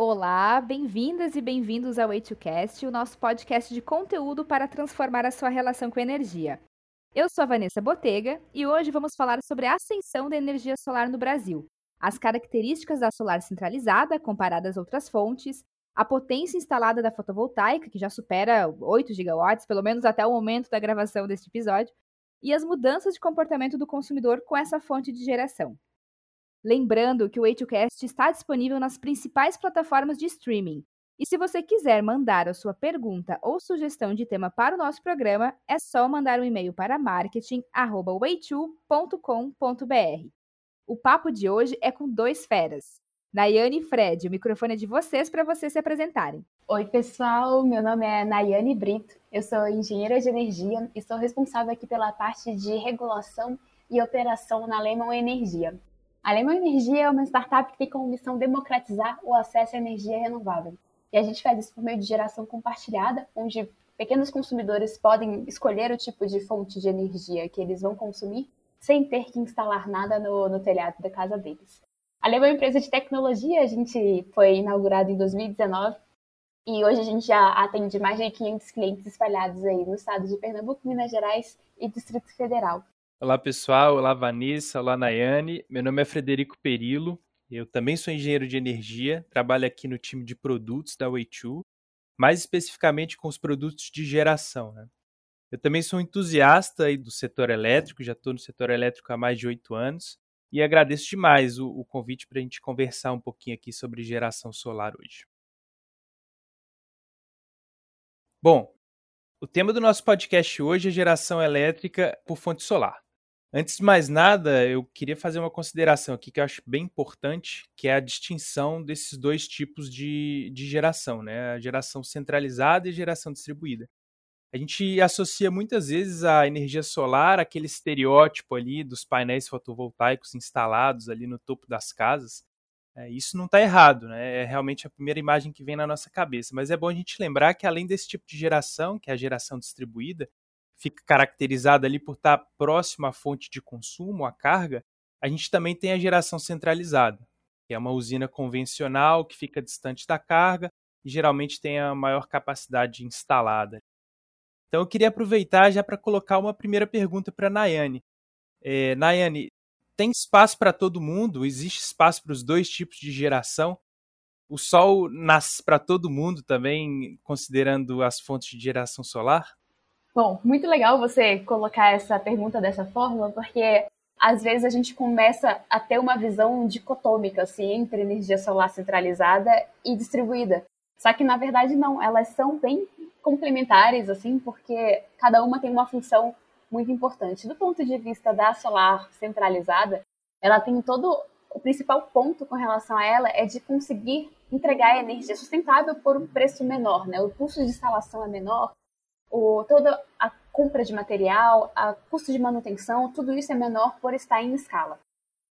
Olá, bem-vindas e bem-vindos ao Way2Cast, o nosso podcast de conteúdo para transformar a sua relação com a energia. Eu sou a Vanessa Botega e hoje vamos falar sobre a ascensão da energia solar no Brasil, as características da solar centralizada comparadas a outras fontes, a potência instalada da fotovoltaica, que já supera 8 gigawatts, pelo menos até o momento da gravação deste episódio, e as mudanças de comportamento do consumidor com essa fonte de geração. Lembrando que o Way2Cast está disponível nas principais plataformas de streaming. E se você quiser mandar a sua pergunta ou sugestão de tema para o nosso programa, é só mandar um e-mail para marketing@way2.com.br. O papo de hoje é com dois feras. Nayane e Fred, o microfone é de vocês para vocês se apresentarem. Oi, pessoal, meu nome é Nayane Brito, eu sou engenheira de energia e sou responsável aqui pela parte de regulação e operação na Lemon Energia. A Energia é uma startup que tem como missão democratizar o acesso à energia renovável. E a gente faz isso por meio de geração compartilhada, onde pequenos consumidores podem escolher o tipo de fonte de energia que eles vão consumir sem ter que instalar nada no, no telhado da casa deles. A Lemon é uma empresa de tecnologia, a gente foi inaugurada em 2019 e hoje a gente já atende mais de 500 clientes espalhados aí no estado de Pernambuco, Minas Gerais e Distrito Federal. Olá pessoal, olá Vanessa, olá Nayane. Meu nome é Frederico Perillo, eu também sou engenheiro de energia, trabalho aqui no time de produtos da Way2, mais especificamente com os produtos de geração. Né? Eu também sou entusiasta aí do setor elétrico, já estou no setor elétrico há mais de oito anos e agradeço demais o, o convite para a gente conversar um pouquinho aqui sobre geração solar hoje. Bom, o tema do nosso podcast hoje é geração elétrica por fonte solar. Antes de mais nada, eu queria fazer uma consideração aqui que eu acho bem importante, que é a distinção desses dois tipos de, de geração, né? A geração centralizada e a geração distribuída. A gente associa muitas vezes a energia solar aquele estereótipo ali dos painéis fotovoltaicos instalados ali no topo das casas. É, isso não está errado, né? É realmente a primeira imagem que vem na nossa cabeça. Mas é bom a gente lembrar que além desse tipo de geração, que é a geração distribuída, fica caracterizada ali por estar próximo à fonte de consumo, à carga, a gente também tem a geração centralizada, que é uma usina convencional que fica distante da carga e geralmente tem a maior capacidade instalada. Então eu queria aproveitar já para colocar uma primeira pergunta para a Nayane. É, Nayane, tem espaço para todo mundo? Existe espaço para os dois tipos de geração? O sol nasce para todo mundo também, considerando as fontes de geração solar? Bom, muito legal você colocar essa pergunta dessa forma, porque às vezes a gente começa a ter uma visão dicotômica assim, entre energia solar centralizada e distribuída. Só que na verdade não, elas são bem complementares assim, porque cada uma tem uma função muito importante. Do ponto de vista da solar centralizada, ela tem todo o principal ponto com relação a ela é de conseguir entregar energia sustentável por um preço menor, né? O custo de instalação é menor, o, toda a compra de material, a custo de manutenção, tudo isso é menor por estar em escala.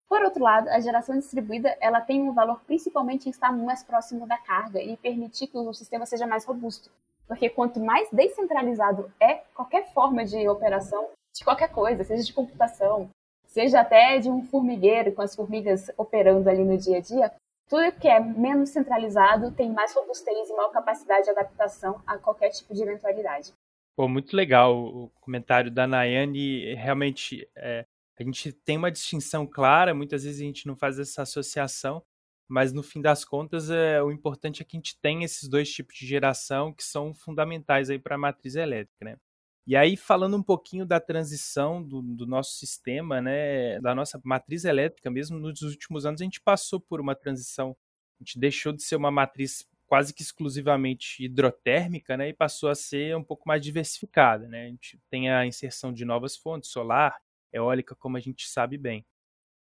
Por outro lado, a geração distribuída ela tem um valor principalmente em estar mais próximo da carga e permitir que o sistema seja mais robusto. Porque quanto mais descentralizado é qualquer forma de operação, de qualquer coisa, seja de computação, seja até de um formigueiro com as formigas operando ali no dia a dia, tudo que é menos centralizado tem mais robustez e maior capacidade de adaptação a qualquer tipo de eventualidade. Pô, muito legal o comentário da Nayane. Realmente, é, a gente tem uma distinção clara, muitas vezes a gente não faz essa associação, mas no fim das contas, é, o importante é que a gente tem esses dois tipos de geração que são fundamentais aí para a matriz elétrica, né? E aí, falando um pouquinho da transição do, do, nosso sistema, né, da nossa matriz elétrica mesmo, nos últimos anos a gente passou por uma transição. A gente deixou de ser uma matriz quase que exclusivamente hidrotérmica, né, e passou a ser um pouco mais diversificada, né? A gente tem a inserção de novas fontes, solar, eólica, como a gente sabe bem.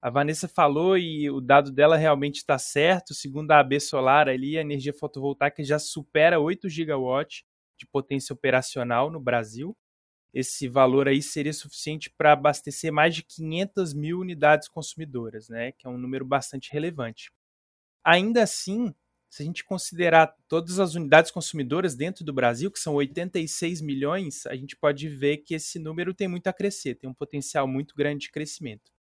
A Vanessa falou e o dado dela realmente está certo. Segundo a AB Solar, ali, a energia fotovoltaica já supera 8 gigawatts de potência operacional no Brasil. Esse valor aí seria suficiente para abastecer mais de 500 mil unidades consumidoras, né? que é um número bastante relevante. Ainda assim, se a gente considerar todas as unidades consumidoras dentro do Brasil, que são 86 milhões, a gente pode ver que esse número tem muito a crescer, tem um potencial muito grande de crescimento.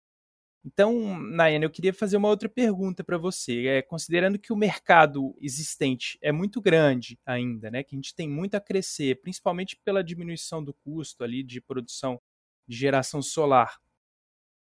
Então, Nayane, eu queria fazer uma outra pergunta para você. É, considerando que o mercado existente é muito grande ainda, né, que a gente tem muito a crescer, principalmente pela diminuição do custo ali de produção de geração solar.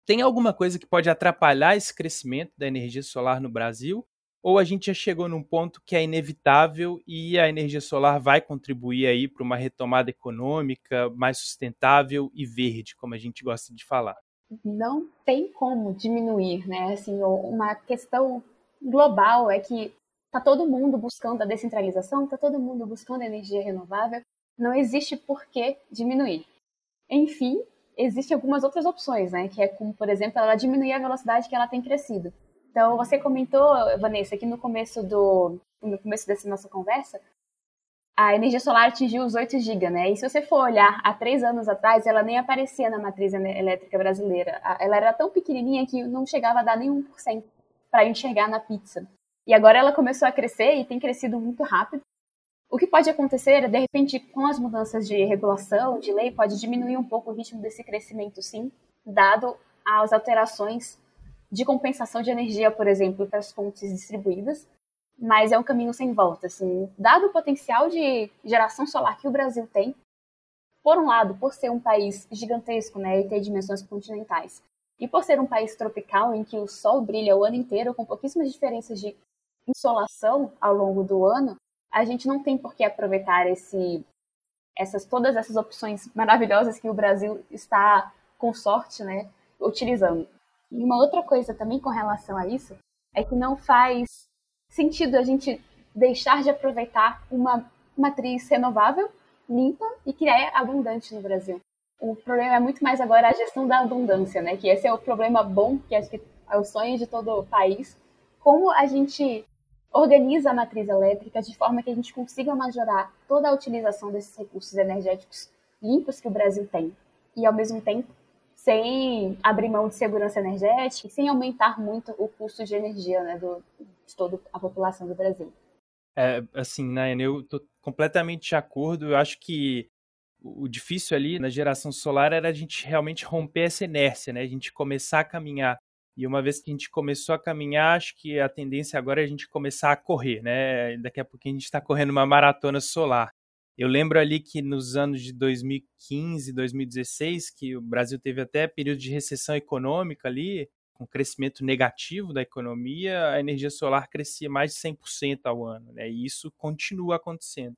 Tem alguma coisa que pode atrapalhar esse crescimento da energia solar no Brasil? Ou a gente já chegou num ponto que é inevitável e a energia solar vai contribuir aí para uma retomada econômica mais sustentável e verde, como a gente gosta de falar? não tem como diminuir, né? Assim, uma questão global é que tá todo mundo buscando a descentralização, tá todo mundo buscando a energia renovável, não existe por que diminuir. Enfim, existem algumas outras opções, né? Que é como, por exemplo, ela diminuir a velocidade que ela tem crescido. Então, você comentou, Vanessa, aqui no começo do no começo dessa nossa conversa, a energia solar atingiu os 8 GB, né? E se você for olhar há três anos atrás, ela nem aparecia na matriz elétrica brasileira. Ela era tão pequenininha que não chegava a dar nem 1% para enxergar na pizza. E agora ela começou a crescer e tem crescido muito rápido. O que pode acontecer é, de repente, com as mudanças de regulação, de lei, pode diminuir um pouco o ritmo desse crescimento, sim, dado as alterações de compensação de energia, por exemplo, para as fontes distribuídas mas é um caminho sem volta, assim, dado o potencial de geração solar que o Brasil tem, por um lado, por ser um país gigantesco, né, e ter dimensões continentais, e por ser um país tropical em que o sol brilha o ano inteiro com pouquíssimas diferenças de insolação ao longo do ano, a gente não tem por que aproveitar esse essas todas essas opções maravilhosas que o Brasil está com sorte, né, utilizando. E uma outra coisa também com relação a isso é que não faz sentido a gente deixar de aproveitar uma matriz renovável, limpa e que é abundante no Brasil. O problema é muito mais agora a gestão da abundância, né? Que esse é o problema bom, que acho que é o sonho de todo o país. Como a gente organiza a matriz elétrica de forma que a gente consiga majorar toda a utilização desses recursos energéticos limpos que o Brasil tem. E, ao mesmo tempo, sem abrir mão de segurança energética e sem aumentar muito o custo de energia né, do, de toda a população do Brasil. É, assim, Nayane, eu estou completamente de acordo. Eu acho que o difícil ali na geração solar era a gente realmente romper essa inércia, né? A gente começar a caminhar. E uma vez que a gente começou a caminhar, acho que a tendência agora é a gente começar a correr, né? Daqui a pouquinho a gente está correndo uma maratona solar. Eu lembro ali que nos anos de 2015, 2016, que o Brasil teve até período de recessão econômica ali, com crescimento negativo da economia, a energia solar crescia mais de 100% ao ano, né? E isso continua acontecendo.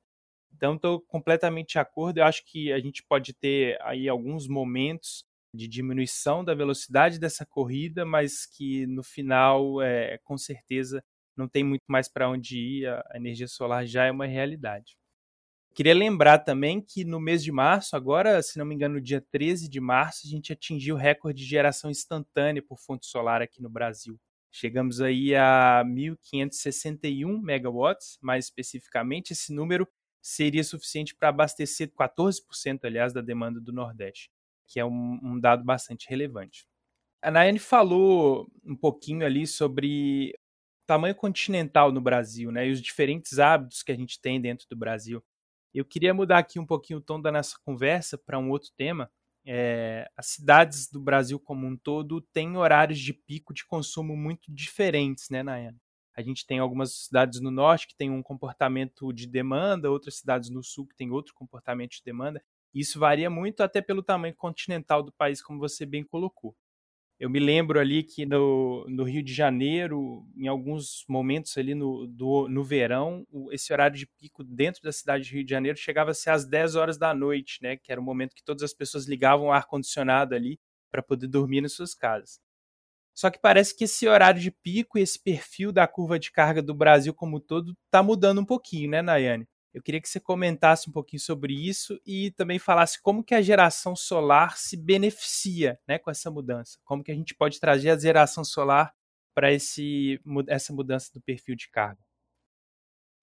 Então, estou completamente de acordo. Eu acho que a gente pode ter aí alguns momentos de diminuição da velocidade dessa corrida, mas que no final, é, com certeza, não tem muito mais para onde ir. A energia solar já é uma realidade. Queria lembrar também que no mês de março, agora, se não me engano, no dia 13 de março, a gente atingiu o recorde de geração instantânea por fonte solar aqui no Brasil. Chegamos aí a 1.561 megawatts, mais especificamente, esse número seria suficiente para abastecer 14%, aliás, da demanda do Nordeste, que é um, um dado bastante relevante. A Nayane falou um pouquinho ali sobre o tamanho continental no Brasil, né, e os diferentes hábitos que a gente tem dentro do Brasil. Eu queria mudar aqui um pouquinho o tom da nossa conversa para um outro tema. É, as cidades do Brasil como um todo têm horários de pico de consumo muito diferentes, né, Nayana? A gente tem algumas cidades no norte que têm um comportamento de demanda, outras cidades no sul que têm outro comportamento de demanda. Isso varia muito até pelo tamanho continental do país, como você bem colocou. Eu me lembro ali que no, no Rio de Janeiro, em alguns momentos ali no, do, no verão, esse horário de pico dentro da cidade de Rio de Janeiro chegava a ser às 10 horas da noite, né? Que era o momento que todas as pessoas ligavam o ar-condicionado ali para poder dormir nas suas casas. Só que parece que esse horário de pico e esse perfil da curva de carga do Brasil como um todo está mudando um pouquinho, né, Nayane? Eu queria que você comentasse um pouquinho sobre isso e também falasse como que a geração solar se beneficia né, com essa mudança. Como que a gente pode trazer a geração solar para essa mudança do perfil de carga.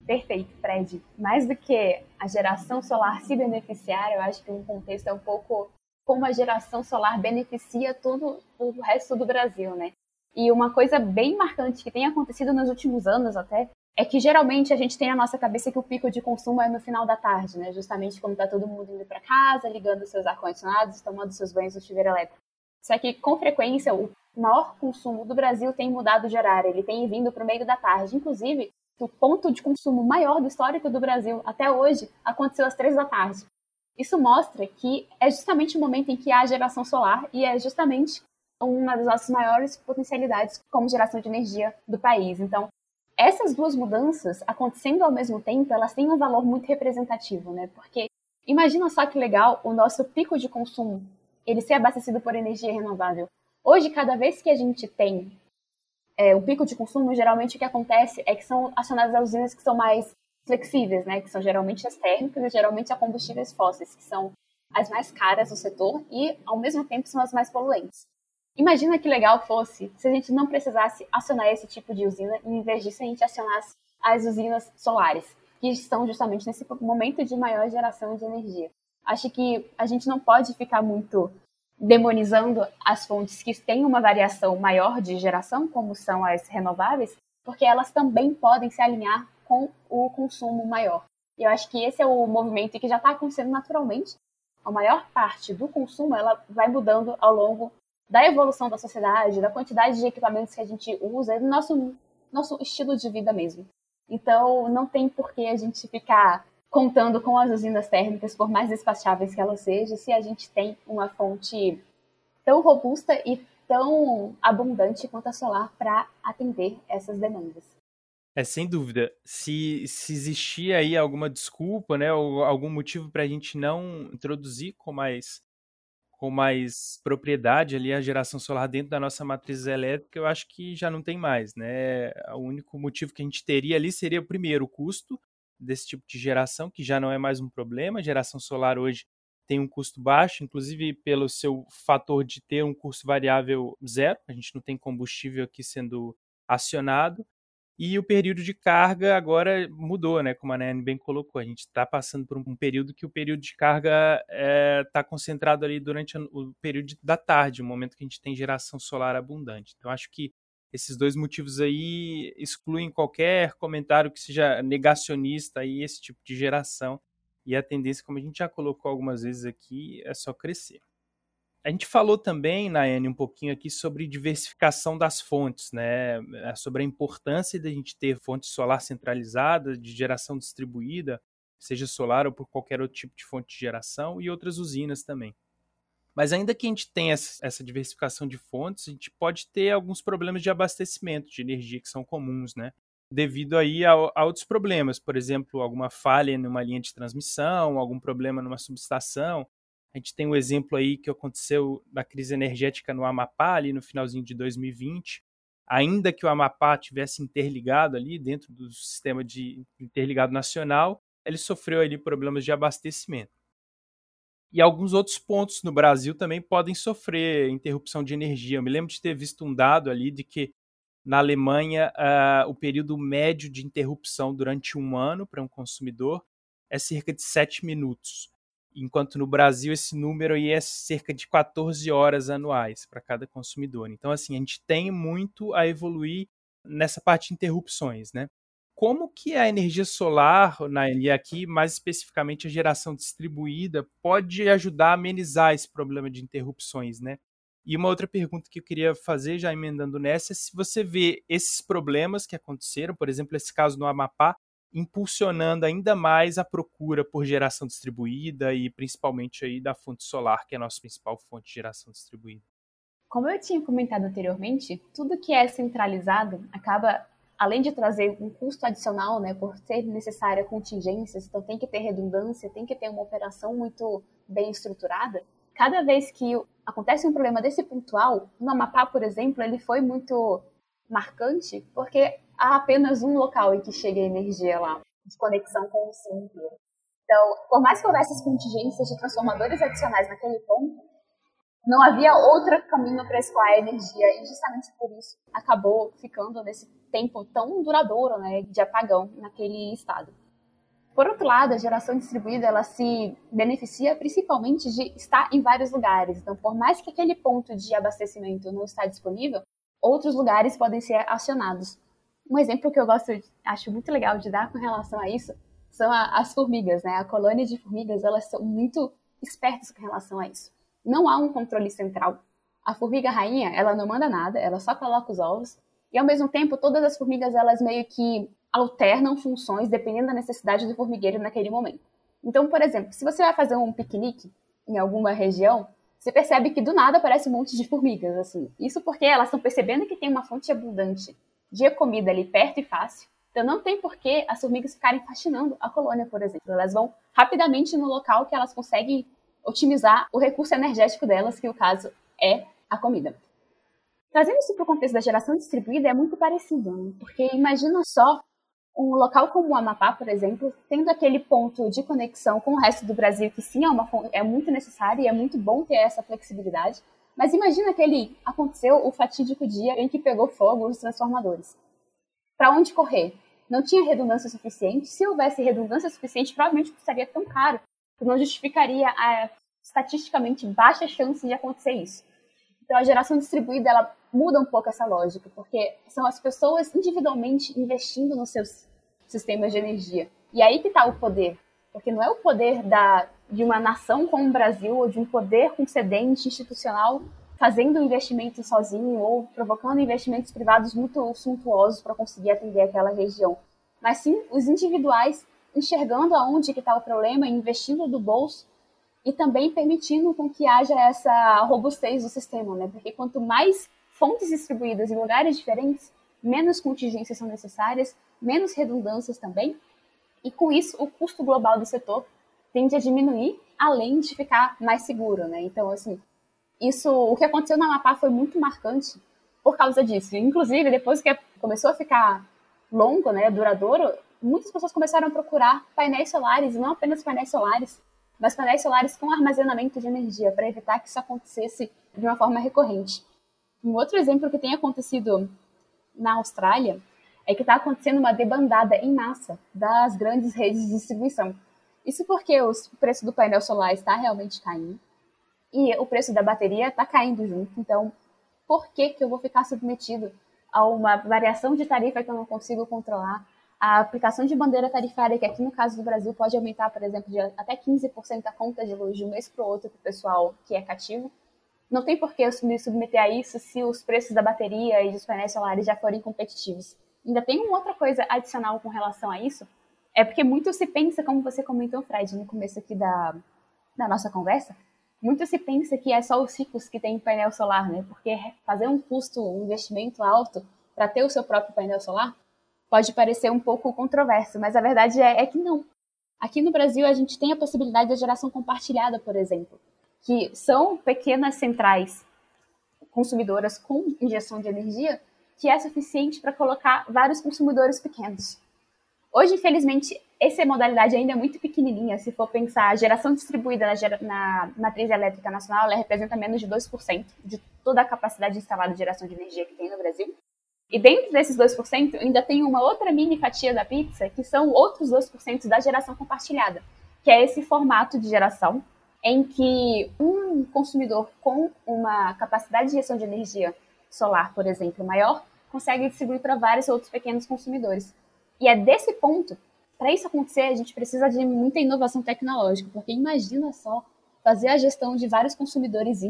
Perfeito, Fred. Mais do que a geração solar se beneficiar, eu acho que um contexto é um pouco como a geração solar beneficia todo o resto do Brasil, né? E uma coisa bem marcante que tem acontecido nos últimos anos até é que geralmente a gente tem na nossa cabeça que o pico de consumo é no final da tarde, né? Justamente quando está todo mundo indo para casa, ligando seus ar-condicionados, tomando seus banhos no chuveiro elétrico. Só que com frequência o maior consumo do Brasil tem mudado de horário, ele tem vindo para o meio da tarde. Inclusive, o ponto de consumo maior do histórico do Brasil até hoje aconteceu às três da tarde. Isso mostra que é justamente o momento em que há geração solar e é justamente uma das nossas maiores potencialidades como geração de energia do país. Então, essas duas mudanças acontecendo ao mesmo tempo, elas têm um valor muito representativo, né? Porque imagina só que legal o nosso pico de consumo, ele ser abastecido por energia renovável. Hoje, cada vez que a gente tem é, um pico de consumo, geralmente o que acontece é que são acionadas as usinas que são mais flexíveis, né? Que são geralmente as térmicas e geralmente a combustíveis fósseis, que são as mais caras do setor e, ao mesmo tempo, são as mais poluentes. Imagina que legal fosse se a gente não precisasse acionar esse tipo de usina e, em vez disso, a gente acionasse as usinas solares, que estão justamente nesse momento de maior geração de energia. Acho que a gente não pode ficar muito demonizando as fontes que têm uma variação maior de geração, como são as renováveis, porque elas também podem se alinhar com o consumo maior. E eu acho que esse é o movimento que já está acontecendo naturalmente. A maior parte do consumo ela vai mudando ao longo da evolução da sociedade, da quantidade de equipamentos que a gente usa e do nosso, nosso estilo de vida mesmo. Então, não tem por que a gente ficar contando com as usinas térmicas, por mais despacháveis que elas sejam, se a gente tem uma fonte tão robusta e tão abundante quanto a solar para atender essas demandas. É, sem dúvida. Se, se existia aí alguma desculpa, né, ou algum motivo para a gente não introduzir com mais com mais propriedade ali a geração solar dentro da nossa matriz elétrica, eu acho que já não tem mais, né? O único motivo que a gente teria ali seria, primeiro, o custo desse tipo de geração, que já não é mais um problema. A geração solar hoje tem um custo baixo, inclusive pelo seu fator de ter um custo variável zero, a gente não tem combustível aqui sendo acionado. E o período de carga agora mudou, né? Como a Nayane bem colocou. A gente está passando por um período que o período de carga está é, tá concentrado ali durante o período da tarde, o momento que a gente tem geração solar abundante. Então, acho que esses dois motivos aí excluem qualquer comentário que seja negacionista aí esse tipo de geração. E a tendência, como a gente já colocou algumas vezes aqui, é só crescer. A gente falou também, Nayane, um pouquinho aqui sobre diversificação das fontes, né? É, sobre a importância da gente ter fonte solar centralizada, de geração distribuída, seja solar ou por qualquer outro tipo de fonte de geração, e outras usinas também. Mas ainda que a gente tenha essa diversificação de fontes, a gente pode ter alguns problemas de abastecimento de energia que são comuns, né? Devido aí a, a outros problemas, por exemplo, alguma falha numa linha de transmissão, algum problema numa subestação, a gente tem um exemplo aí que aconteceu da crise energética no Amapá, ali no finalzinho de 2020. Ainda que o Amapá tivesse interligado ali dentro do sistema de interligado nacional, ele sofreu ali problemas de abastecimento. E alguns outros pontos no Brasil também podem sofrer interrupção de energia. Eu me lembro de ter visto um dado ali de que na Alemanha uh, o período médio de interrupção durante um ano para um consumidor é cerca de 7 minutos enquanto no Brasil esse número aí é cerca de 14 horas anuais para cada consumidor. Então, assim, a gente tem muito a evoluir nessa parte de interrupções, né? Como que a energia solar, na, e aqui mais especificamente a geração distribuída, pode ajudar a amenizar esse problema de interrupções, né? E uma outra pergunta que eu queria fazer, já emendando nessa, é se você vê esses problemas que aconteceram, por exemplo, esse caso no Amapá, impulsionando ainda mais a procura por geração distribuída e principalmente aí da fonte solar, que é a nossa principal fonte de geração distribuída. Como eu tinha comentado anteriormente, tudo que é centralizado acaba, além de trazer um custo adicional, né, por ser necessária contingências, então tem que ter redundância, tem que ter uma operação muito bem estruturada. Cada vez que acontece um problema desse pontual, no Amapá, por exemplo, ele foi muito marcante, porque há apenas um local em que chega a energia lá, de conexão com o sim inteiro. Então, por mais que houvesse as contingências de transformadores adicionais naquele ponto, não havia outro caminho para escoar a energia e justamente por isso acabou ficando nesse tempo tão duradouro, né, de apagão naquele estado. Por outro lado, a geração distribuída ela se beneficia principalmente de estar em vários lugares. Então, por mais que aquele ponto de abastecimento não está disponível, outros lugares podem ser acionados. Um exemplo que eu gosto, acho muito legal de dar com relação a isso, são a, as formigas, né? A colônia de formigas, elas são muito espertas com relação a isso. Não há um controle central. A formiga rainha, ela não manda nada, ela só coloca os ovos. E ao mesmo tempo, todas as formigas, elas meio que alternam funções dependendo da necessidade do formigueiro naquele momento. Então, por exemplo, se você vai fazer um piquenique em alguma região, você percebe que do nada aparece um monte de formigas, assim. Isso porque elas estão percebendo que tem uma fonte abundante de comida ali perto e fácil. Então não tem por que as formigas ficarem fascinando a colônia, por exemplo. Elas vão rapidamente no local que elas conseguem otimizar o recurso energético delas, que no caso é a comida. Trazendo isso para o contexto da geração distribuída é muito parecido, né? porque imagina só um local como o Amapá, por exemplo, tendo aquele ponto de conexão com o resto do Brasil, que sim é, uma, é muito necessário e é muito bom ter essa flexibilidade, mas imagina que ele aconteceu o fatídico dia em que pegou fogo os transformadores. Para onde correr? Não tinha redundância suficiente. Se houvesse redundância suficiente, provavelmente custaria tão caro que não justificaria a estatisticamente baixa chance de acontecer isso. Então a geração distribuída ela muda um pouco essa lógica, porque são as pessoas individualmente investindo nos seus sistemas de energia. E aí que está o poder, porque não é o poder da, de uma nação como o Brasil ou de um poder concedente institucional fazendo investimento sozinho ou provocando investimentos privados muito suntuosos para conseguir atender aquela região, mas sim os individuais enxergando aonde que está o problema, investindo do bolso e também permitindo com que haja essa robustez do sistema, né? Porque quanto mais fontes distribuídas em lugares diferentes, menos contingências são necessárias, menos redundâncias também, e com isso o custo global do setor tende a diminuir, além de ficar mais seguro, né? Então, assim, isso, o que aconteceu na Amapá foi muito marcante por causa disso. Inclusive, depois que começou a ficar longo, né, duradouro, muitas pessoas começaram a procurar painéis solares, e não apenas painéis solares, mas painéis solares com armazenamento de energia, para evitar que isso acontecesse de uma forma recorrente. Um outro exemplo que tem acontecido na Austrália é que está acontecendo uma debandada em massa das grandes redes de distribuição. Isso porque o preço do painel solar está realmente caindo e o preço da bateria está caindo junto. Então, por que, que eu vou ficar submetido a uma variação de tarifa que eu não consigo controlar? A aplicação de bandeira tarifária, que aqui no caso do Brasil pode aumentar, por exemplo, de até 15% a conta de luz de um mês para o outro para o pessoal que é cativo. Não tem por que eu me submeter a isso se os preços da bateria e dos painéis solares já forem competitivos. Ainda tem uma outra coisa adicional com relação a isso, é porque muito se pensa, como você comentou, Fred, no começo aqui da, da nossa conversa, muito se pensa que é só os ricos que têm painel solar, né? Porque fazer um custo, um investimento alto para ter o seu próprio painel solar pode parecer um pouco controverso, mas a verdade é, é que não. Aqui no Brasil a gente tem a possibilidade da geração compartilhada, por exemplo, que são pequenas centrais consumidoras com injeção de energia que é suficiente para colocar vários consumidores pequenos. Hoje, infelizmente, essa modalidade ainda é muito pequenininha. Se for pensar, a geração distribuída na, na matriz elétrica nacional, ela representa menos de 2% de toda a capacidade instalada de geração de energia que tem no Brasil. E dentro desses 2%, ainda tem uma outra mini fatia da pizza, que são outros 2% da geração compartilhada, que é esse formato de geração em que um consumidor com uma capacidade de gestão de energia solar, por exemplo, maior, consegue distribuir para vários outros pequenos consumidores. E é desse ponto, para isso acontecer, a gente precisa de muita inovação tecnológica, porque imagina só fazer a gestão de vários consumidores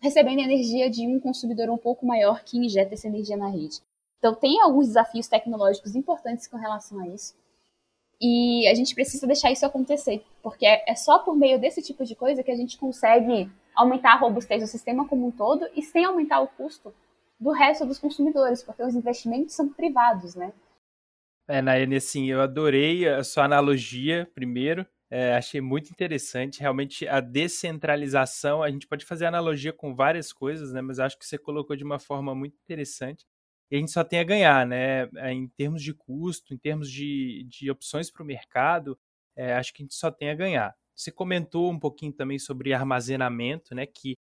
recebendo energia de um consumidor um pouco maior que injeta essa energia na rede. Então, tem alguns desafios tecnológicos importantes com relação a isso. E a gente precisa deixar isso acontecer, porque é só por meio desse tipo de coisa que a gente consegue aumentar a robustez do sistema como um todo e sem aumentar o custo do resto dos consumidores, porque os investimentos são privados, né? É, Nayane, assim, eu adorei a sua analogia, primeiro. É, achei muito interessante. Realmente, a descentralização, a gente pode fazer analogia com várias coisas, né? Mas acho que você colocou de uma forma muito interessante. E a gente só tem a ganhar, né? É, em termos de custo, em termos de, de opções para o mercado, é, acho que a gente só tem a ganhar. Você comentou um pouquinho também sobre armazenamento, né? Que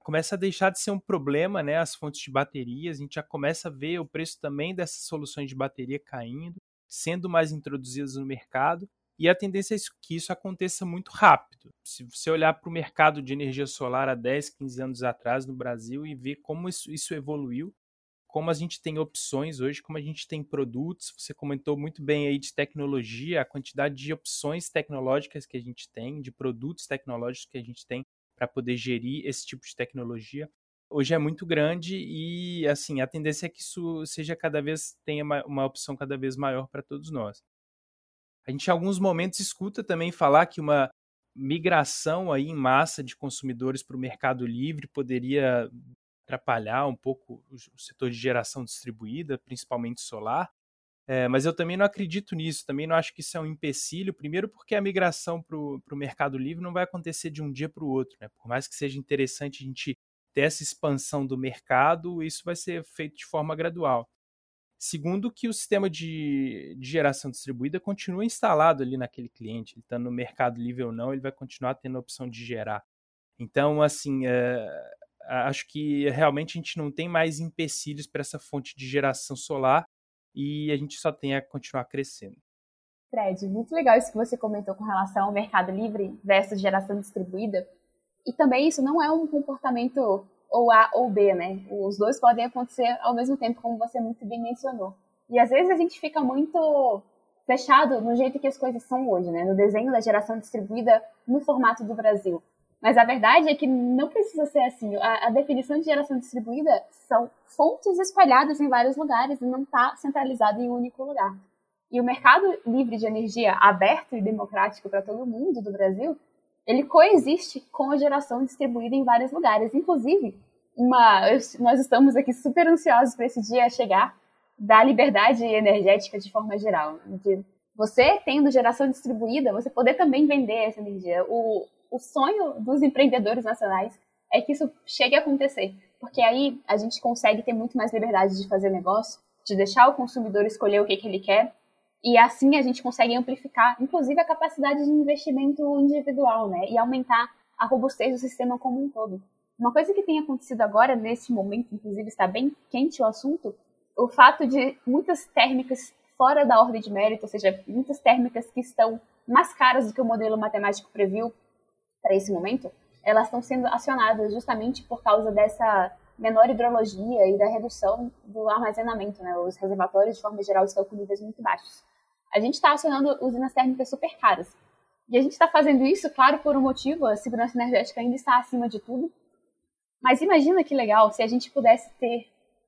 começa a deixar de ser um problema, né? As fontes de baterias, a gente já começa a ver o preço também dessas soluções de bateria caindo sendo mais introduzidas no mercado, e a tendência é que isso aconteça muito rápido. Se você olhar para o mercado de energia solar há 10, 15 anos atrás no Brasil e ver como isso, isso evoluiu, como a gente tem opções hoje, como a gente tem produtos, você comentou muito bem aí de tecnologia, a quantidade de opções tecnológicas que a gente tem, de produtos tecnológicos que a gente tem para poder gerir esse tipo de tecnologia. Hoje é muito grande e assim a tendência é que isso seja cada vez tenha uma, opção cada vez maior para todos nós. A gente em alguns momentos escuta também falar que uma migração aí em massa de consumidores para o mercado livre poderia atrapalhar um pouco o setor de geração distribuída, principalmente solar. É, mas eu também não acredito nisso, também não acho que isso é um empecilho. Primeiro, porque a migração para o mercado livre não vai acontecer de um dia para o outro. Né? Por mais que seja interessante a gente ter essa expansão do mercado, isso vai ser feito de forma gradual. Segundo, que o sistema de, de geração distribuída continua instalado ali naquele cliente, ele está no mercado livre ou não, ele vai continuar tendo a opção de gerar. Então, assim, é, acho que realmente a gente não tem mais empecilhos para essa fonte de geração solar e a gente só tem a continuar crescendo. Fred, muito legal isso que você comentou com relação ao mercado livre versus geração distribuída. E também isso não é um comportamento ou A ou B, né? Os dois podem acontecer ao mesmo tempo, como você muito bem mencionou. E às vezes a gente fica muito fechado no jeito que as coisas são hoje, né? No desenho da geração distribuída no formato do Brasil. Mas a verdade é que não precisa ser assim. A, a definição de geração distribuída são fontes espalhadas em vários lugares e não está centralizado em um único lugar. E o mercado livre de energia aberto e democrático para todo mundo do Brasil, ele coexiste com a geração distribuída em vários lugares. Inclusive, uma, nós estamos aqui super ansiosos para esse dia chegar da liberdade energética de forma geral. De você tendo geração distribuída, você poder também vender essa energia. O, o sonho dos empreendedores nacionais é que isso chegue a acontecer, porque aí a gente consegue ter muito mais liberdade de fazer negócio, de deixar o consumidor escolher o que, que ele quer, e assim a gente consegue amplificar, inclusive, a capacidade de investimento individual, né, e aumentar a robustez do sistema como um todo. Uma coisa que tem acontecido agora, nesse momento, inclusive está bem quente o assunto, o fato de muitas térmicas fora da ordem de mérito, ou seja, muitas térmicas que estão mais caras do que o modelo matemático previu, para esse momento, elas estão sendo acionadas justamente por causa dessa menor hidrologia e da redução do armazenamento. Né? Os reservatórios, de forma geral, estão com níveis muito baixos. A gente está acionando usinas térmicas super caras. E a gente está fazendo isso, claro, por um motivo, a segurança energética ainda está acima de tudo. Mas imagina que legal se a gente pudesse ter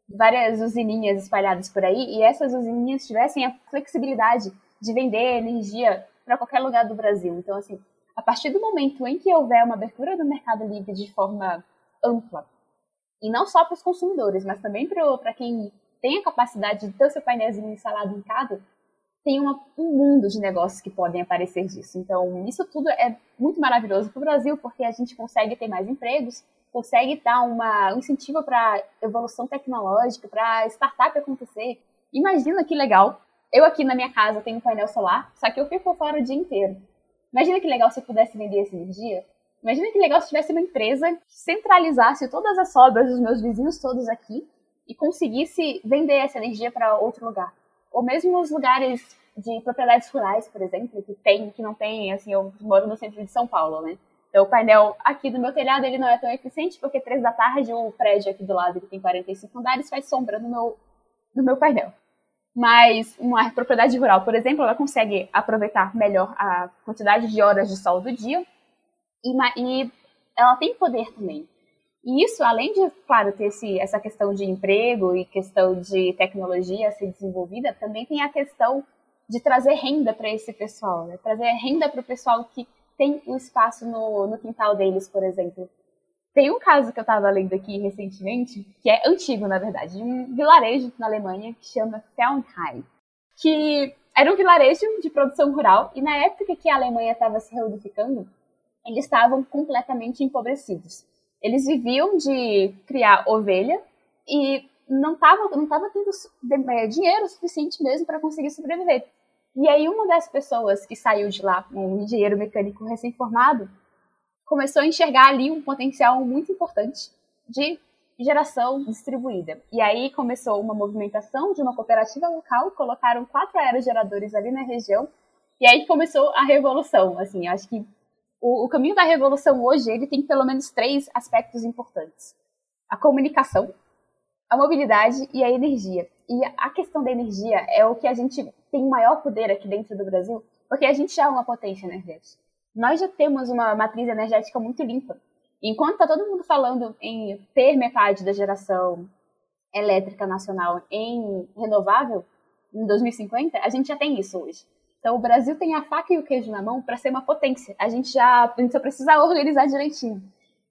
várias usininhas espalhadas por aí e essas usininhas tivessem a flexibilidade de vender energia para qualquer lugar do Brasil. Então, assim, a partir do momento em que houver uma abertura do mercado livre de forma ampla, e não só para os consumidores, mas também para quem tem a capacidade de ter o seu painelzinho instalado em casa, tem uma, um mundo de negócios que podem aparecer disso. Então, isso tudo é muito maravilhoso para o Brasil, porque a gente consegue ter mais empregos, consegue dar uma, um incentivo para evolução tecnológica, para startup acontecer. Imagina que legal. Eu aqui na minha casa tenho um painel solar, só que eu fico fora o dia inteiro. Imagina que legal se eu pudesse vender essa energia. Imagina que legal se tivesse uma empresa que centralizasse todas as sobras dos meus vizinhos todos aqui e conseguisse vender essa energia para outro lugar. Ou mesmo os lugares de propriedades rurais, por exemplo, que tem, que não tem, assim, eu moro no centro de São Paulo, né? Então o painel aqui do meu telhado ele não é tão eficiente porque três da tarde o prédio aqui do lado que tem 45 andares faz sombra no meu no meu painel. Mas uma propriedade rural, por exemplo, ela consegue aproveitar melhor a quantidade de horas de sol do dia e, e ela tem poder também. E isso, além de, claro, ter esse, essa questão de emprego e questão de tecnologia ser desenvolvida, também tem a questão de trazer renda para esse pessoal, né? trazer renda para o pessoal que tem um espaço no, no quintal deles, por exemplo. Tem um caso que eu estava lendo aqui recentemente, que é antigo, na verdade, de um vilarejo na Alemanha que chama Felnheim, que era um vilarejo de produção rural e na época que a Alemanha estava se reunificando, eles estavam completamente empobrecidos. Eles viviam de criar ovelha e não estava não tava tendo é, dinheiro suficiente mesmo para conseguir sobreviver. E aí uma das pessoas que saiu de lá, um engenheiro mecânico recém-formado, começou a enxergar ali um potencial muito importante de geração distribuída. E aí começou uma movimentação de uma cooperativa local, colocaram quatro aerogeradores ali na região, e aí começou a revolução. Assim, acho que o, o caminho da revolução hoje ele tem pelo menos três aspectos importantes: a comunicação, a mobilidade e a energia. E a questão da energia é o que a gente tem maior poder aqui dentro do Brasil, porque a gente já é uma potência energética nós já temos uma matriz energética muito limpa. Enquanto está todo mundo falando em ter metade da geração elétrica nacional em renovável em 2050, a gente já tem isso hoje. Então o Brasil tem a faca e o queijo na mão para ser uma potência. A gente já a gente só precisa organizar direitinho.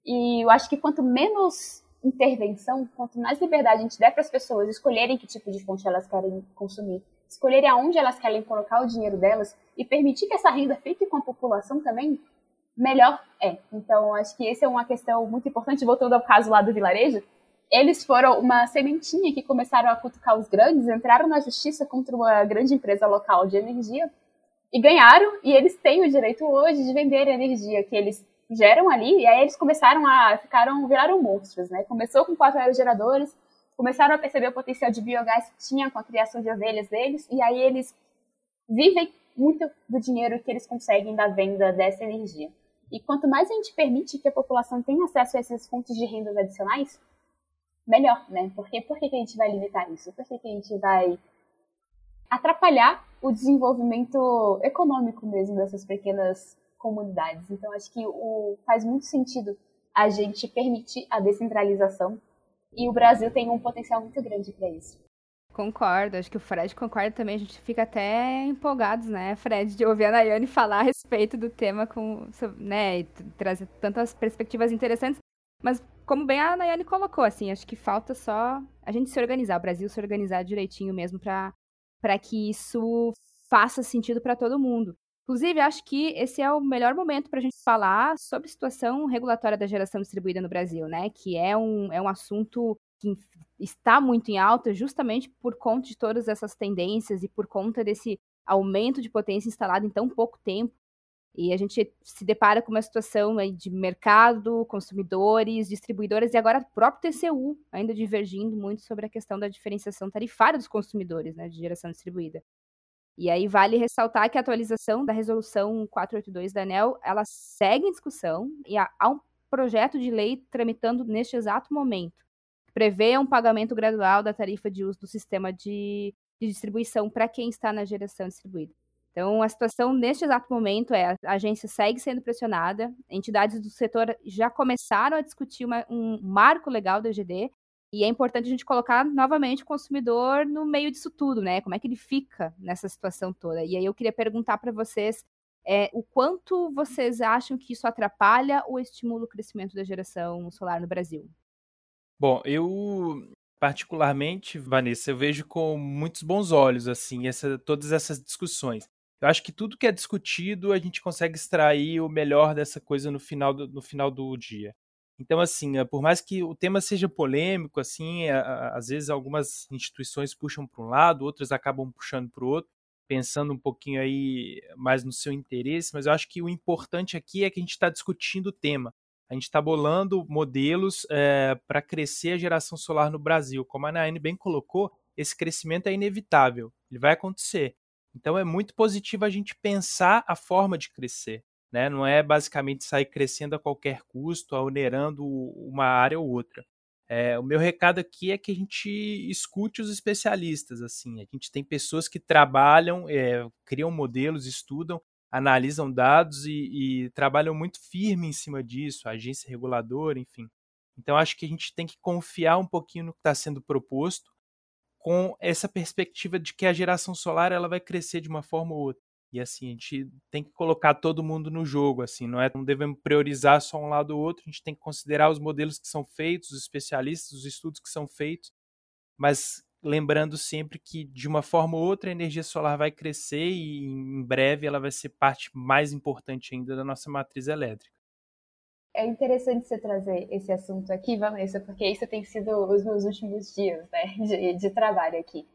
E eu acho que quanto menos intervenção, quanto mais liberdade a gente der para as pessoas escolherem que tipo de fonte elas querem consumir, escolherem aonde elas querem colocar o dinheiro delas e permitir que essa renda fique com a população também, melhor é. Então, acho que essa é uma questão muito importante, voltando ao caso lá do vilarejo. Eles foram uma sementinha que começaram a cutucar os grandes, entraram na justiça contra uma grande empresa local de energia e ganharam, e eles têm o direito hoje de vender a energia que eles geram ali, e aí eles começaram a, ficaram, viraram monstros, né? Começou com quatro aerogeradores, começaram a perceber o potencial de biogás que tinha com a criação de ovelhas deles, e aí eles vivem muito do dinheiro que eles conseguem da venda dessa energia. E quanto mais a gente permite que a população tenha acesso a essas fontes de rendas adicionais, melhor, né? Porque por que, a gente vai limitar isso? Por que, que a gente vai atrapalhar o desenvolvimento econômico mesmo dessas pequenas comunidades? Então, acho que o, faz muito sentido a gente permitir a descentralização e o Brasil tem um potencial muito grande para isso. Concordo, acho que o Fred concorda também, a gente fica até empolgados, né, Fred, de ouvir a Nayane falar a respeito do tema com, né, e trazer tantas perspectivas interessantes, mas como bem a Nayane colocou, assim, acho que falta só a gente se organizar, o Brasil se organizar direitinho mesmo para que isso faça sentido para todo mundo. Inclusive, acho que esse é o melhor momento para a gente falar sobre a situação regulatória da geração distribuída no Brasil, né? Que é um, é um assunto que está muito em alta justamente por conta de todas essas tendências e por conta desse aumento de potência instalada em tão pouco tempo. E a gente se depara com uma situação de mercado, consumidores, distribuidores e agora o próprio TCU ainda divergindo muito sobre a questão da diferenciação tarifária dos consumidores, né, de geração distribuída. E aí vale ressaltar que a atualização da resolução 482 da ANEL, ela segue em discussão e há um projeto de lei tramitando neste exato momento prevê um pagamento gradual da tarifa de uso do sistema de, de distribuição para quem está na geração distribuída. Então, a situação neste exato momento é a agência segue sendo pressionada, entidades do setor já começaram a discutir uma, um marco legal da EGD, e é importante a gente colocar novamente o consumidor no meio disso tudo, né? Como é que ele fica nessa situação toda? E aí eu queria perguntar para vocês é, o quanto vocês acham que isso atrapalha ou estimula o crescimento da geração solar no Brasil? Bom, eu particularmente, Vanessa, eu vejo com muitos bons olhos assim essa, todas essas discussões. Eu acho que tudo que é discutido a gente consegue extrair o melhor dessa coisa no final do, no final do dia. Então, assim, eh, por mais que o tema seja polêmico, assim, às vezes algumas instituições puxam para um lado, outras acabam puxando para o outro, pensando um pouquinho aí mais no seu interesse, mas eu acho que o importante aqui é que a gente está discutindo o tema a gente está bolando modelos é, eh, para crescer a geração solar no Brasil. Como a Naine bem colocou, esse crescimento é inevitável, ele vai acontecer. Então é muito positivo a gente pensar a forma de crescer. Né? Não é basicamente sair crescendo a qualquer custo, onerando uma área ou outra. É, o meu recado aqui é que a gente escute os especialistas. assim. A gente tem pessoas que trabalham, é, criam modelos, estudam analisam dados e, e trabalham muito firme em cima disso, agência reguladora, enfim. Então, acho que a gente tem que confiar um pouquinho no que está sendo proposto, com essa perspectiva de que a geração solar ela vai crescer de uma forma ou outra. E assim, a gente tem que colocar todo mundo no jogo, assim, não é? Não devemos priorizar só um lado ou outro, a gente tem que considerar os modelos que são feitos, os especialistas, os estudos que são feitos, mas lembrando sempre que de uma forma ou outra a energia solar vai crescer e em breve ela vai ser parte mais importante ainda da nossa matriz elétrica. É interessante você trazer esse assunto aqui, Vanessa, porque isso tem sido os meus últimos dias né, de, de trabalho aqui.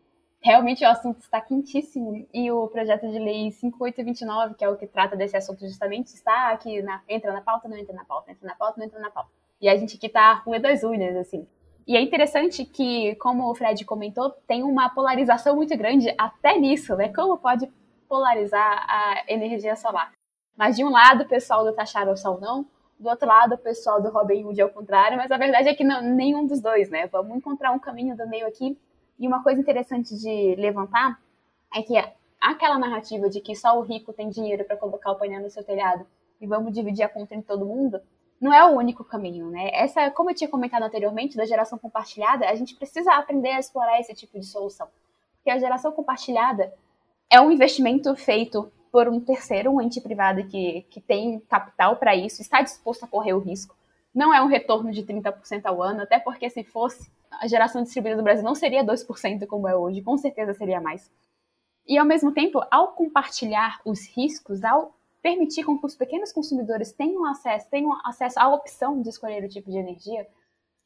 Realmente o assunto está quentíssimo e o projeto de lei 5829, que é o que trata desse assunto justamente, está aqui, na, entra na pauta, não entra na pauta, entra na pauta, não entra na pauta. E a gente aqui está com das unhas, assim. E é interessante que, como o Fred comentou, tem uma polarização muito grande até nisso, né? Como pode polarizar a energia solar? Mas de um lado o pessoal do taxar o sol não, do outro lado o pessoal do Robin Hood ao contrário, mas a verdade é que não, nenhum dos dois, né? Vamos encontrar um caminho do meio aqui. E uma coisa interessante de levantar é que aquela narrativa de que só o rico tem dinheiro para colocar o painel no seu telhado e vamos dividir a conta entre todo mundo, não é o único caminho, né? Essa, como eu tinha comentado anteriormente, da geração compartilhada, a gente precisa aprender a explorar esse tipo de solução. Porque a geração compartilhada é um investimento feito por um terceiro, um ente privado que, que tem capital para isso, está disposto a correr o risco. Não é um retorno de 30% ao ano, até porque se fosse, a geração distribuída do Brasil não seria 2% como é hoje, com certeza seria mais. E ao mesmo tempo, ao compartilhar os riscos, ao permitir com que os pequenos consumidores tenham acesso, tenham acesso à opção de escolher o tipo de energia,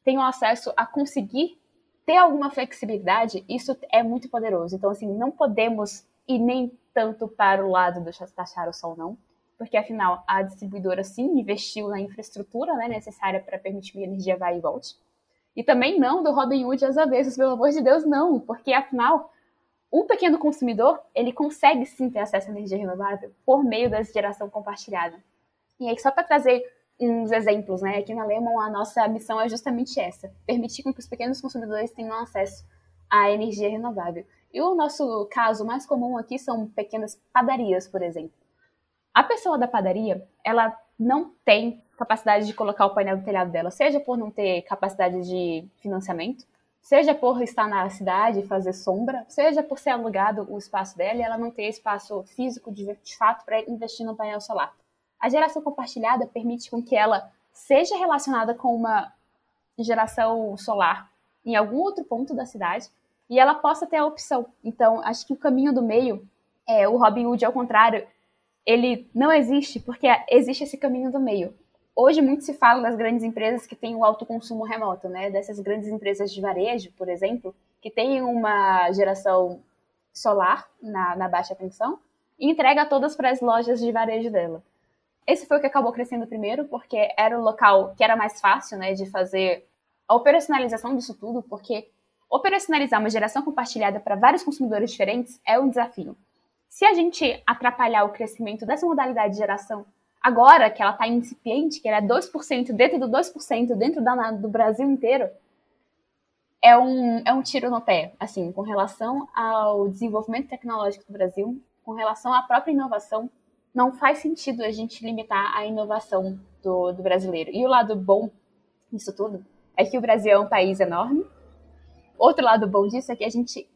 tenham acesso a conseguir ter alguma flexibilidade, isso é muito poderoso. Então, assim, não podemos ir nem tanto para o lado do taxar o sol, não, porque afinal a distribuidora sim investiu na infraestrutura né, necessária para permitir que a energia vá e volte. E também não do Robin Hood às avessas, pelo amor de Deus, não, porque afinal o pequeno consumidor ele consegue sim ter acesso à energia renovável por meio da geração compartilhada. E aí, só para trazer uns exemplos, né? Aqui na Lemon, a nossa missão é justamente essa: permitir que os pequenos consumidores tenham acesso à energia renovável. E o nosso caso mais comum aqui são pequenas padarias, por exemplo. A pessoa da padaria, ela não tem capacidade de colocar o painel do telhado dela, seja por não ter capacidade de financiamento, seja por estar na cidade e fazer sombra, seja por ser alugado o espaço dela e ela não ter espaço físico de, de fato para investir no painel solar. A geração compartilhada permite com que ela seja relacionada com uma geração solar em algum outro ponto da cidade e ela possa ter a opção. Então, acho que o caminho do meio, é, o Robin Hood, ao contrário, ele não existe porque existe esse caminho do meio. Hoje muito se fala das grandes empresas que têm o autoconsumo remoto, né? Dessas grandes empresas de varejo, por exemplo, que têm uma geração solar na, na baixa tensão e entrega todas para as lojas de varejo dela. Esse foi o que acabou crescendo primeiro, porque era o local que era mais fácil, né, de fazer a operacionalização disso tudo, porque operacionalizar uma geração compartilhada para vários consumidores diferentes é um desafio. Se a gente atrapalhar o crescimento dessa modalidade de geração Agora que ela está incipiente, que ela é 2% dentro do 2% dentro da, do Brasil inteiro, é um, é um tiro no pé, assim, com relação ao desenvolvimento tecnológico do Brasil, com relação à própria inovação, não faz sentido a gente limitar a inovação do, do brasileiro. E o lado bom disso tudo é que o Brasil é um país enorme. Outro lado bom disso é que a gente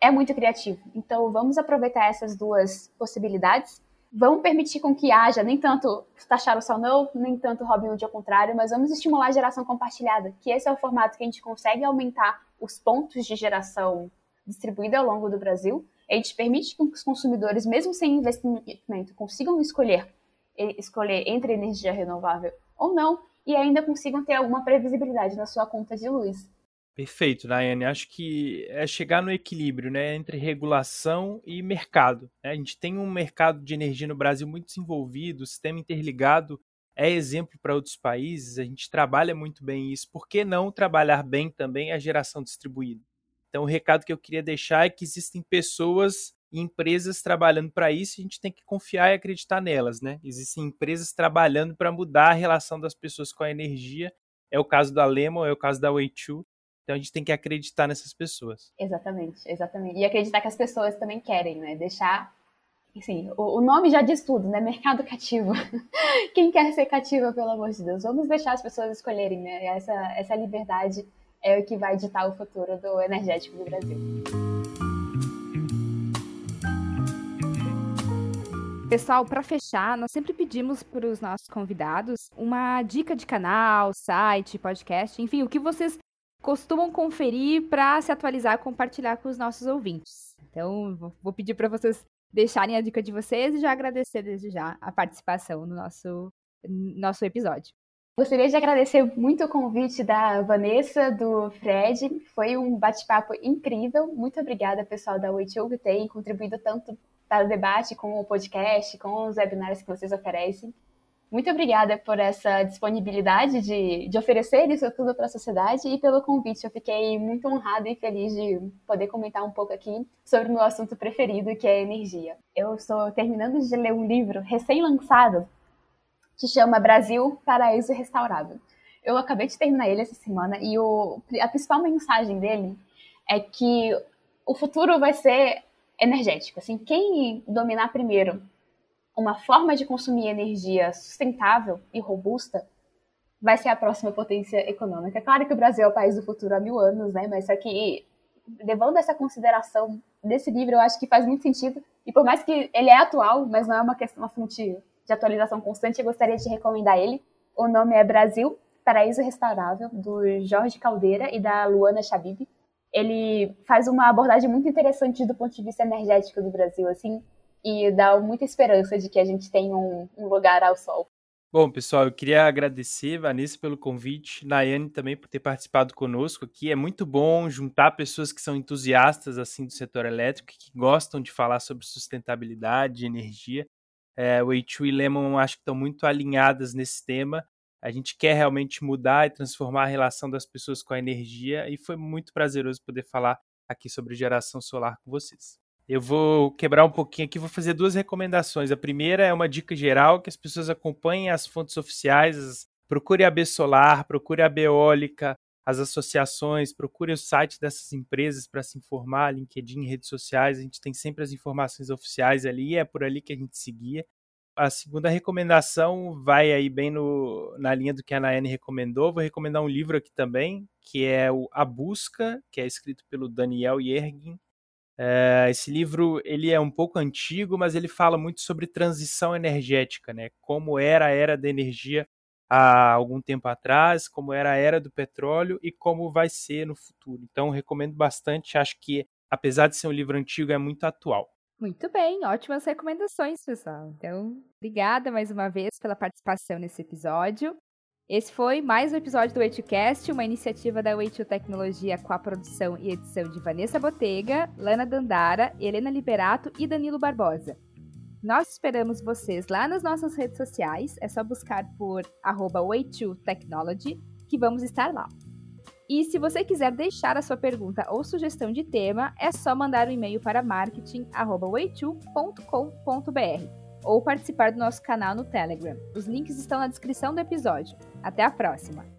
é muito criativo. Então, vamos aproveitar essas duas possibilidades vamos permitir com que haja nem tanto taxar o sol não, nem tanto Robin Hood ao contrário, mas vamos estimular a geração compartilhada, que esse é o formato que a gente consegue aumentar os pontos de geração distribuída ao longo do Brasil. A gente permite que os consumidores, mesmo sem investimento, consigam escolher, escolher entre energia renovável ou não, e ainda consigam ter alguma previsibilidade na sua conta de luz. Perfeito, Daiane. Acho que é chegar no equilíbrio né, entre regulação e mercado. Né? A gente tem um mercado de energia no Brasil muito desenvolvido, o sistema interligado é exemplo para outros países, a gente trabalha muito bem isso. Por que não trabalhar bem também a geração distribuída? Então, o recado que eu queria deixar é que existem pessoas e empresas trabalhando para isso e a gente tem que confiar e acreditar nelas. Né? Existem empresas trabalhando para mudar a relação das pessoas com a energia. É o caso da Lemon, é o caso da Way2 então a gente tem que acreditar nessas pessoas. Exatamente, exatamente. E acreditar que as pessoas também querem, né? Deixar. Assim, o, o nome já diz tudo, né? Mercado cativo. Quem quer ser cativo, pelo amor de Deus? Vamos deixar as pessoas escolherem, né? Essa, essa liberdade é o que vai ditar o futuro do energético do Brasil. Pessoal, para fechar, nós sempre pedimos para os nossos convidados uma dica de canal, site, podcast, enfim, o que vocês costumam conferir para se atualizar e compartilhar com os nossos ouvintes. Então, vou pedir para vocês deixarem a dica de vocês e já agradecer desde já a participação no nosso, nosso episódio. Gostaria de agradecer muito o convite da Vanessa, do Fred. Foi um bate-papo incrível. Muito obrigada, pessoal da Oitiu, que tem contribuído tanto para o debate com o podcast, com os webinários que vocês oferecem. Muito obrigada por essa disponibilidade de, de oferecer isso tudo para a sociedade e pelo convite. Eu fiquei muito honrada e feliz de poder comentar um pouco aqui sobre o meu assunto preferido, que é energia. Eu estou terminando de ler um livro recém-lançado que chama Brasil, Paraíso Restaurável. Eu acabei de terminar ele essa semana e o, a principal mensagem dele é que o futuro vai ser energético. Assim, quem dominar primeiro uma forma de consumir energia sustentável e robusta vai ser a próxima potência econômica. Claro que o Brasil é o país do futuro há mil anos, né? Mas só que levando essa consideração desse livro, eu acho que faz muito sentido. E por mais que ele é atual, mas não é uma questão, uma fonte de atualização constante, eu gostaria de recomendar ele. O nome é Brasil, Paraíso Restaurável, do Jorge Caldeira e da Luana Chabib. Ele faz uma abordagem muito interessante do ponto de vista energético do Brasil, assim, e dá muita esperança de que a gente tenha um, um lugar ao sol. Bom, pessoal, eu queria agradecer, Vanessa, pelo convite, Nayane também por ter participado conosco aqui. É muito bom juntar pessoas que são entusiastas assim do setor elétrico, que gostam de falar sobre sustentabilidade, energia. É, o Eichu e Lemon acho que estão muito alinhadas nesse tema. A gente quer realmente mudar e transformar a relação das pessoas com a energia e foi muito prazeroso poder falar aqui sobre geração solar com vocês. Eu vou quebrar um pouquinho aqui, vou fazer duas recomendações. A primeira é uma dica geral que as pessoas acompanhem as fontes oficiais, procure a B Solar, procure a Beólica, as associações, procure o site dessas empresas para se informar, LinkedIn, redes sociais, a gente tem sempre as informações oficiais ali, é por ali que a gente seguia. A segunda recomendação vai aí bem no, na linha do que a Nayane recomendou. Vou recomendar um livro aqui também, que é o A Busca, que é escrito pelo Daniel Yergin. É, esse livro ele é um pouco antigo, mas ele fala muito sobre transição energética, né? Como era a era da energia há algum tempo atrás, como era a era do petróleo e como vai ser no futuro. Então, recomendo bastante. Acho que, apesar de ser um livro antigo, é muito atual. Muito bem, ótimas recomendações, pessoal. Então, obrigada mais uma vez pela participação nesse episódio. Esse foi mais um episódio do Way2Cast, uma iniciativa da Way2 Tecnologia com a produção e edição de Vanessa Botega, Lana Dandara, Helena Liberato e Danilo Barbosa. Nós esperamos vocês lá nas nossas redes sociais, é só buscar por Way2Technology que vamos estar lá. E se você quiser deixar a sua pergunta ou sugestão de tema, é só mandar um e-mail para marketing@way2.com.br ou participar do nosso canal no Telegram. Os links estão na descrição do episódio. Até a próxima!